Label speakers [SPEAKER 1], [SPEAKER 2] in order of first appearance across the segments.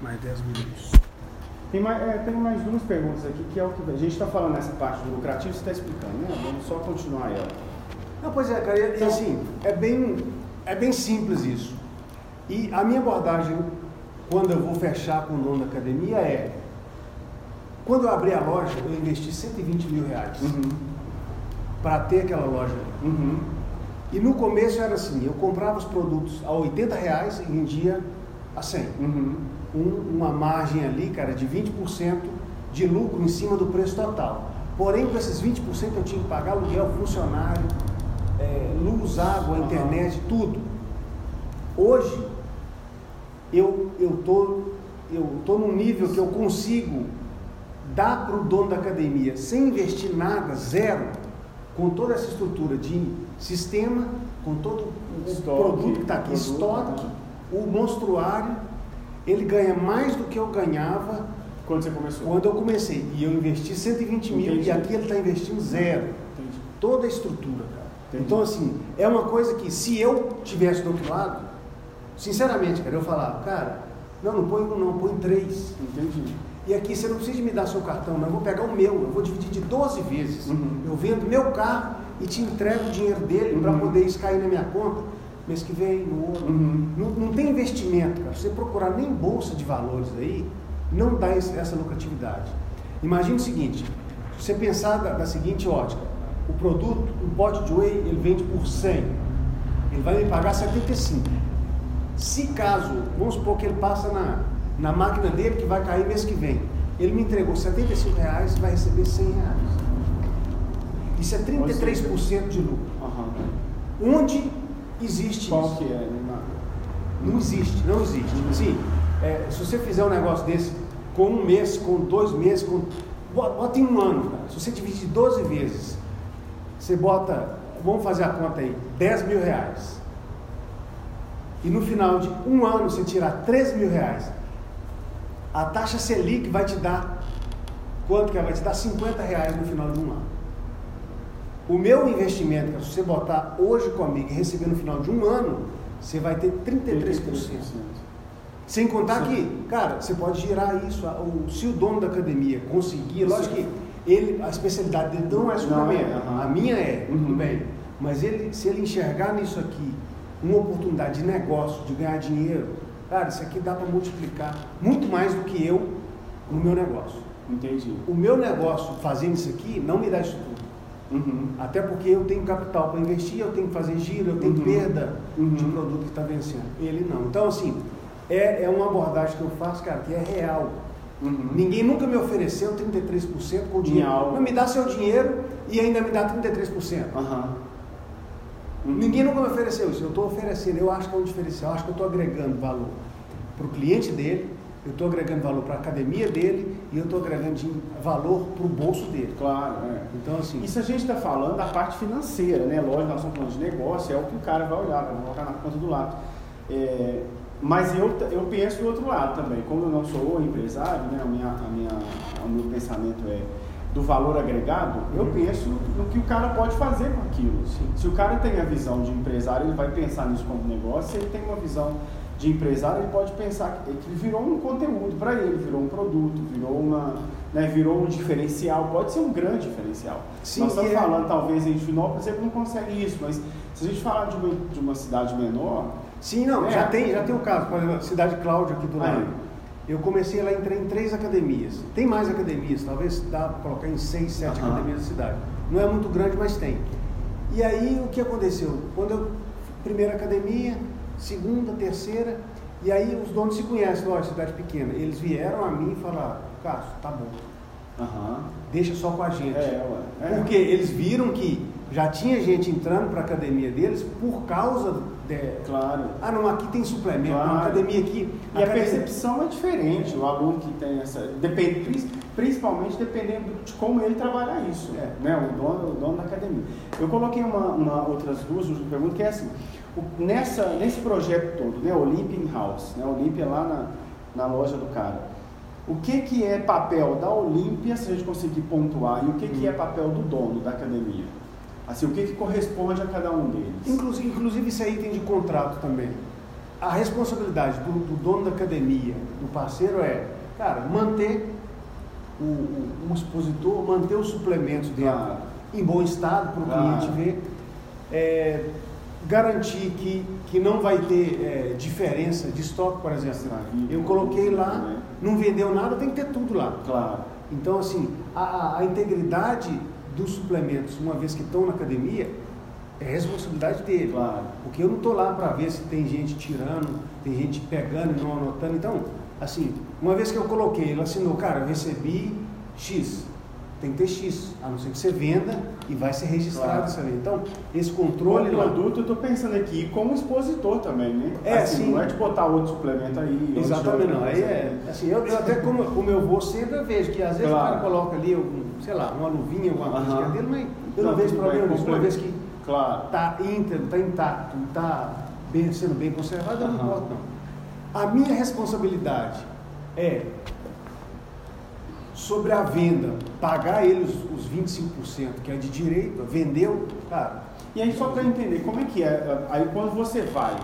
[SPEAKER 1] Mais 10 minutos.
[SPEAKER 2] Tem mais, é, tem mais duas perguntas aqui, que é o que a gente está falando nessa parte do lucrativo, você está explicando, né? Vamos só continuar ela.
[SPEAKER 1] Não, pois é, cara, e,
[SPEAKER 2] Então-
[SPEAKER 1] assim, é bem, é bem simples isso. E a minha abordagem, quando eu vou fechar com o dono da academia, é: quando eu abri a loja, eu investi 120 mil reais para ter aquela loja. ali.
[SPEAKER 2] Uhum.
[SPEAKER 1] E no começo era assim: eu comprava os produtos a 80 reais e vendia a 100.
[SPEAKER 2] Uhum.
[SPEAKER 1] Um- uma margem ali, cara, de 20% de lucro em cima do preço total. Porém, com esses 20% eu tinha que pagar aluguel, funcionário, é, luz, água, internet, tudo. Hoje, eu eu tô, eu tô num nível que eu consigo dar para o dono da academia, sem investir nada, zero, com toda essa estrutura de sistema, com todo o
[SPEAKER 2] Estoque,
[SPEAKER 1] produto que está aqui,
[SPEAKER 2] produto,
[SPEAKER 1] estoque,
[SPEAKER 2] né?
[SPEAKER 1] o monstruário, ele ganha mais do que eu ganhava
[SPEAKER 2] Quando você começou?
[SPEAKER 1] quando eu comecei. E eu investi 120 mil
[SPEAKER 2] Entendi.
[SPEAKER 1] e aqui ele está investindo zero.
[SPEAKER 2] Entendi.
[SPEAKER 1] Toda a estrutura, cara.
[SPEAKER 2] Entendi.
[SPEAKER 1] Então, assim, é uma coisa que se eu tivesse do outro lado, sinceramente, cara, eu falava, cara, não, não põe um não, põe três.
[SPEAKER 2] Entendi.
[SPEAKER 1] E aqui você não precisa me dar seu cartão, não. Eu vou pegar o meu, eu vou dividir de 12 vezes.
[SPEAKER 2] Uhum.
[SPEAKER 1] Eu vendo meu carro e te entrego o dinheiro dele para
[SPEAKER 2] Uhum.
[SPEAKER 1] poder isso cair na minha conta mês que vem, no outro.
[SPEAKER 2] Uhum.
[SPEAKER 1] Não, não tem investimento, cara. Se você procurar nem bolsa de valores aí, não dá essa lucratividade. Imagine o seguinte: se você pensar da, da seguinte ótica, o produto, um pote de whey, ele vende por 100, ele vai me pagar 75. Se caso, vamos supor que ele passa na, na máquina dele, que vai cair mês que vem, ele me entregou 75 reais e vai receber 100 reais. Isso é 33% de lucro.
[SPEAKER 2] Aham.
[SPEAKER 1] Onde existe
[SPEAKER 2] Qual
[SPEAKER 1] isso?
[SPEAKER 2] que é?
[SPEAKER 1] Não existe, não existe. Sim, é, se você fizer um negócio desse com um mês, com dois meses, com. Bota, em um ano, cara. Se você dividir 12 vezes, você bota, vamos fazer a conta aí, 10 mil reais. E no final de um ano você tirar 13 mil reais, a taxa Selic vai te dar quanto que ela vai te dar? 50 reais no final de um ano. O meu investimento, cara, se você botar hoje comigo e receber no final de um ano, você vai ter 33%. Sem contar
[SPEAKER 2] Sim.
[SPEAKER 1] que, cara, você pode girar isso. a- Se o dono da academia conseguir, lógico
[SPEAKER 2] Sim.
[SPEAKER 1] que ele, a especialidade dele não é suplemento,
[SPEAKER 2] é, aham.
[SPEAKER 1] a minha é,
[SPEAKER 2] Uhum.
[SPEAKER 1] tudo bem. Mas ele, se ele enxergar nisso aqui uma oportunidade de negócio, de ganhar dinheiro, cara, isso aqui dá para multiplicar muito mais do que eu no meu negócio.
[SPEAKER 2] Entendi.
[SPEAKER 1] O meu negócio fazendo isso aqui não me dá isso tudo.
[SPEAKER 2] Uhum.
[SPEAKER 1] Até porque eu tenho capital para investir, eu tenho que fazer giro, eu tenho
[SPEAKER 2] Uhum.
[SPEAKER 1] perda
[SPEAKER 2] Uhum.
[SPEAKER 1] de produto que está vencendo. Ele não. Então, assim, é, é uma abordagem que eu faço, cara, que é real.
[SPEAKER 2] Uhum.
[SPEAKER 1] Ninguém nunca me ofereceu 33% com o dinheiro. Não me dá seu dinheiro e ainda me dá 33%.
[SPEAKER 2] Aham. Uhum.
[SPEAKER 1] Ninguém nunca me ofereceu isso. Eu estou oferecendo, eu acho que é um diferencial, eu acho que eu estou agregando valor para o cliente dele, eu estou agregando valor para a academia dele e eu estou agregando valor para o bolso dele.
[SPEAKER 2] Claro, é.
[SPEAKER 1] Então, assim,
[SPEAKER 2] Isso a gente está falando da parte financeira, né? Lógico, nós estamos falando de negócio, é o que o cara vai olhar, vai colocar na conta do lado. É, mas eu, eu penso do outro lado também. Como eu não sou empresário, né? A minha, a minha, o meu pensamento é do valor agregado, eu
[SPEAKER 1] Uhum.
[SPEAKER 2] penso no que o cara pode fazer com aquilo. Se o cara tem a visão de empresário, ele vai pensar nisso como negócio. Se ele tem uma visão de empresário, ele pode pensar que que virou um conteúdo para ele, virou um produto, virou uma, né, virou um diferencial. Pode ser um grande diferencial.
[SPEAKER 1] Sim,
[SPEAKER 2] Nós estamos
[SPEAKER 1] é-
[SPEAKER 2] falando talvez em Finópolis, ele não consegue isso, mas se a gente falar de uma, de uma cidade menor,
[SPEAKER 1] Sim, não,
[SPEAKER 2] É.
[SPEAKER 1] já tem, já tem o caso, por exemplo, Cidade Cláudia aqui do
[SPEAKER 2] Aí.
[SPEAKER 1] lado. Eu comecei lá, entrei em três academias. Tem mais academias, talvez dá para colocar em seis, sete
[SPEAKER 2] Aham.
[SPEAKER 1] academias da cidade. Não é muito grande, mas tem. E aí o que aconteceu? Quando eu primeira academia, segunda, terceira, e aí os donos se conhecem, olha, cidade pequena. Eles vieram a mim e falaram, Cássio, tá bom,
[SPEAKER 2] aham,
[SPEAKER 1] deixa só com a gente.
[SPEAKER 2] é, é.
[SPEAKER 1] Porque eles viram que já tinha gente entrando para a academia deles por causa de,
[SPEAKER 2] Claro.
[SPEAKER 1] ah, não, aqui tem suplemento,
[SPEAKER 2] Claro.
[SPEAKER 1] na academia aqui.
[SPEAKER 2] E a
[SPEAKER 1] academia-
[SPEAKER 2] percepção é diferente, o aluno que tem essa. Depende, principalmente dependendo de como ele trabalhar isso,
[SPEAKER 1] É.
[SPEAKER 2] né? O dono, o dono da academia. Eu coloquei uma, uma outras duas últimas perguntas, que é assim, o- nessa, nesse projeto todo, né? Olympian House, né? Olímpia lá na, na loja do cara. O que, que é papel da Olímpia, se a gente conseguir pontuar, e o que, que é papel do dono da academia? Assim, o que, que corresponde a cada um deles?
[SPEAKER 1] Inclusive, inclusive isso aí tem de contrato também. a responsabilidade do, do, dono da academia, do parceiro é, cara, manter o, o, o expositor, manter os suplementos dentro em bom estado para o cliente ver, é, garantir que, que não vai ter é, diferença de estoque, por exemplo. Eu coloquei lá, não vendeu nada, tem que ter tudo lá.
[SPEAKER 2] Claro.
[SPEAKER 1] Então, assim, a, a integridade dos suplementos, uma vez que estão na academia, é responsabilidade dele.
[SPEAKER 2] Claro.
[SPEAKER 1] Porque eu não estou lá para ver se tem gente tirando, tem gente pegando e não anotando. Então, assim, uma vez que eu coloquei, ele assinou, cara, eu recebi X. Tem que ter X, a não ser que você venda e vai ser registrado claro. isso ali. Então, esse controle.
[SPEAKER 2] O produto, eu estou pensando aqui como expositor também, né?
[SPEAKER 1] É, assim, sim.
[SPEAKER 2] Não é de botar outro suplemento aí.
[SPEAKER 1] Exatamente, não. Aí é. Assim, eu, eu até como, como eu vou sempre, eu vejo que às vezes claro. o cara coloca ali, algum, sei lá, uma luvinha, alguma coisa uh -huh. dele, mas eu não, não vejo problema nisso. Uma vez que
[SPEAKER 2] Claro.
[SPEAKER 1] Está íntegro, está intacto, está bem, sendo bem conservado, uhum. não importa não. A minha responsabilidade é sobre a venda, pagar eles os 25% que é de direito, vendeu, cara.
[SPEAKER 2] E aí só para entender, como é que é? Aí quando você vai,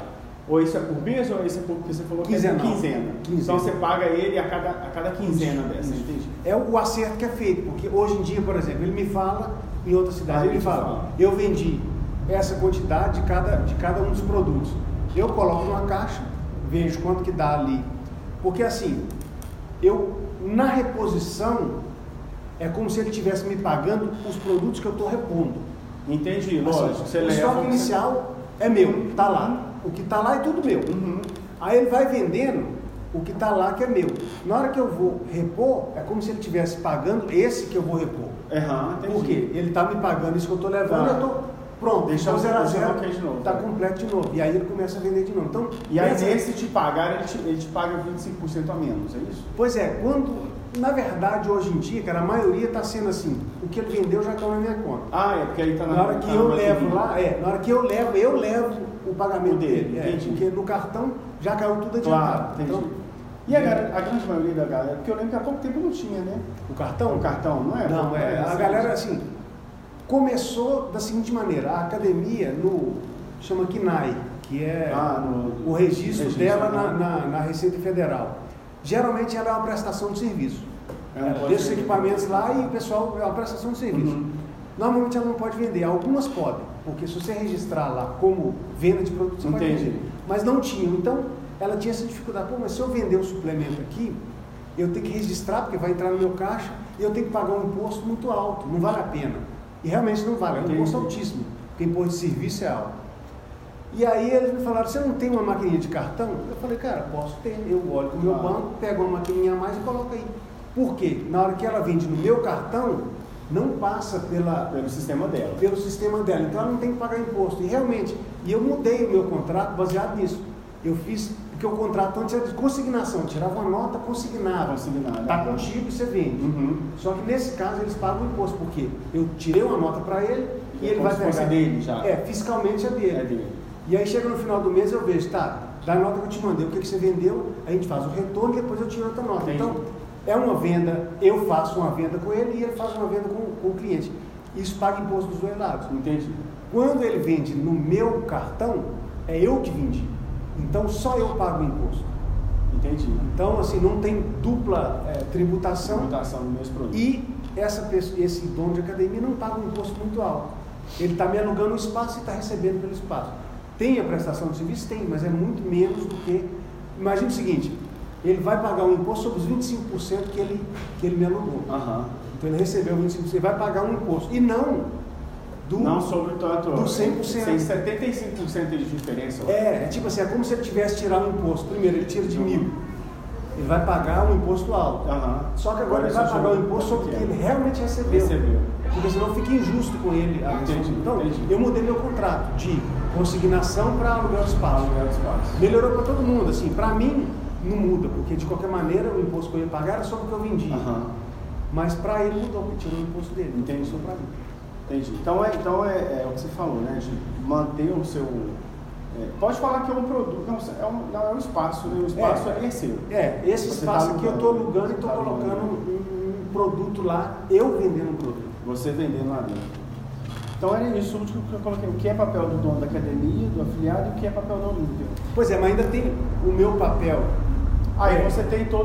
[SPEAKER 2] ou isso é por mês ou isso é por, porque você falou
[SPEAKER 1] quinzena.
[SPEAKER 2] que é quinzena. quinzena. Então você paga ele a cada, a cada quinzena dessa,
[SPEAKER 1] entende? É o acerto que é feito, porque hoje em dia, por exemplo, ele me fala em outra cidade, ele fala, fala, eu vendi essa quantidade de cada, de cada um dos produtos. Eu coloco numa caixa, vejo quanto que dá ali. Porque assim, eu na reposição é como se ele estivesse me pagando os produtos que eu estou repondo.
[SPEAKER 2] Entendi, assim, lógico.
[SPEAKER 1] Você o estoque inicial é meu, está lá. O que está lá é tudo meu. Uhum. Aí ele vai vendendo o que está lá que é meu. Na hora que eu vou repor, é como se ele estivesse pagando esse que eu vou repor.
[SPEAKER 2] Uhum,
[SPEAKER 1] Por quê? Ele está me pagando isso que eu estou levando, tá. eu estou Pronto, deixa o 0 a 0 de novo. Está completo de novo. E aí ele começa a vender de novo. Então,
[SPEAKER 2] e aí nesse te pagar, ele te, ele te paga 25% a menos, é isso?
[SPEAKER 1] Pois é, quando. Na verdade, hoje em dia, cara, a maioria está sendo assim, o que ele vendeu já está na minha conta.
[SPEAKER 2] Ah, é porque aí está na
[SPEAKER 1] Na hora que tá eu levo lá, é, na hora que eu levo, eu levo o pagamento dele. É, porque no cartão já caiu tudo adiantado.
[SPEAKER 2] Claro, entendi. Então, e a, a, grande maioria da galera, porque eu lembro que há pouco tempo não tinha, né?
[SPEAKER 1] O cartão?
[SPEAKER 2] O cartão, não é?
[SPEAKER 1] Não, é. A galera, assim, começou da seguinte maneira: a academia no chama KNAI, que é ah, no, o registro, registro dela na, na, na, Receita Federal. Geralmente ela é uma prestação de serviço. É, deixa os equipamentos lá e o pessoal é uma prestação de serviço. Uhum. Normalmente ela não pode vender, algumas podem, porque se você registrar lá como venda de produtos, você Entendi. pode vender. Mas não tinham. Então ela tinha essa dificuldade. Pô, mas se eu vender um suplemento aqui, eu tenho que registrar, porque vai entrar no meu caixa, e eu tenho que pagar um imposto muito alto, não vale a pena. E realmente não vale, é um imposto altíssimo, porque imposto de serviço é alto. E aí eles me falaram, você não tem uma maquininha de cartão? Eu falei, cara, posso ter. Eu olho com o meu ah. banco, pego uma maquininha a mais e coloco aí. Por quê? Na hora que ela vende no meu cartão, não passa pela,
[SPEAKER 2] pelo sistema dela.
[SPEAKER 1] Pelo sistema dela. Então ela não tem que pagar imposto. E realmente, e eu mudei o meu contrato baseado nisso. Eu fiz porque o contrato antes era de consignação, tirava uma nota, consignava.
[SPEAKER 2] Consignada.
[SPEAKER 1] Está contigo e você vende. Uhum. Só que nesse caso eles pagam o imposto, porque eu tirei uma nota para ele e ele vai pegar.
[SPEAKER 2] dele já.
[SPEAKER 1] É, fiscalmente é dele.
[SPEAKER 2] é dele.
[SPEAKER 1] E aí chega no final do mês eu vejo, tá, da nota que eu te mandei, o que, que você vendeu, a gente faz o retorno e depois eu tiro outra nota. Entendi. Então, é uma venda, eu faço uma venda com ele e ele faz uma venda com, com o cliente. Isso paga imposto dos dois lados.
[SPEAKER 2] Entendi.
[SPEAKER 1] Quando ele vende no meu cartão, é eu que vendi. Então só eu pago o imposto.
[SPEAKER 2] Entendi.
[SPEAKER 1] Então, assim, não tem dupla é, tributação.
[SPEAKER 2] Tributação no mesmo produto.
[SPEAKER 1] E essa pessoa, esse dono de academia não paga um imposto muito alto. Ele está me alugando o espaço e está recebendo pelo espaço. Tem a prestação de serviço? Tem, mas é muito menos do que. Imagina o seguinte: ele vai pagar um imposto sobre os 25% que ele, que ele me alugou.
[SPEAKER 2] Uhum.
[SPEAKER 1] Então ele recebeu 25%, ele vai pagar um imposto. E não
[SPEAKER 2] do, não sobre tanto.
[SPEAKER 1] Do 100%.
[SPEAKER 2] Tem 75% de diferença.
[SPEAKER 1] É, é tipo assim, é como se ele tivesse tirado um imposto. Primeiro, ele tira de uhum. mil. Ele vai pagar um imposto alto.
[SPEAKER 2] Uhum.
[SPEAKER 1] Só que agora, agora ele vai pagar o imposto sobre o que ele realmente recebeu.
[SPEAKER 2] recebeu.
[SPEAKER 1] Porque senão fica injusto com ele.
[SPEAKER 2] Entendi,
[SPEAKER 1] então,
[SPEAKER 2] entendi.
[SPEAKER 1] eu mudei meu contrato de consignação para aluguel de espaço.
[SPEAKER 2] Aluguel de espaço.
[SPEAKER 1] Melhorou para todo mundo. Assim, para mim, não muda, porque de qualquer maneira o imposto que eu ia pagar era só porque eu vendi.
[SPEAKER 2] Uhum.
[SPEAKER 1] Mas para ele mudou, porque tirou o imposto dele.
[SPEAKER 2] Entendi.
[SPEAKER 1] Então, para mim.
[SPEAKER 2] Entendi. Então é, então é, é o que você falou, né? De manter o seu. É, pode falar que é um produto, não, é um, não, é um espaço, né? O espaço é, é seu.
[SPEAKER 1] É, esse você espaço tá aqui eu estou alugando e estou tá colocando um, um, produto lá, eu vendendo um produto.
[SPEAKER 2] Você vendendo lá dentro. Então era isso último que eu coloquei. O que é papel do dono da academia, do afiliado e o que é papel da Olímpia.
[SPEAKER 1] Pois é, mas ainda tem o meu papel.
[SPEAKER 2] Aí
[SPEAKER 1] É.
[SPEAKER 2] você tem toda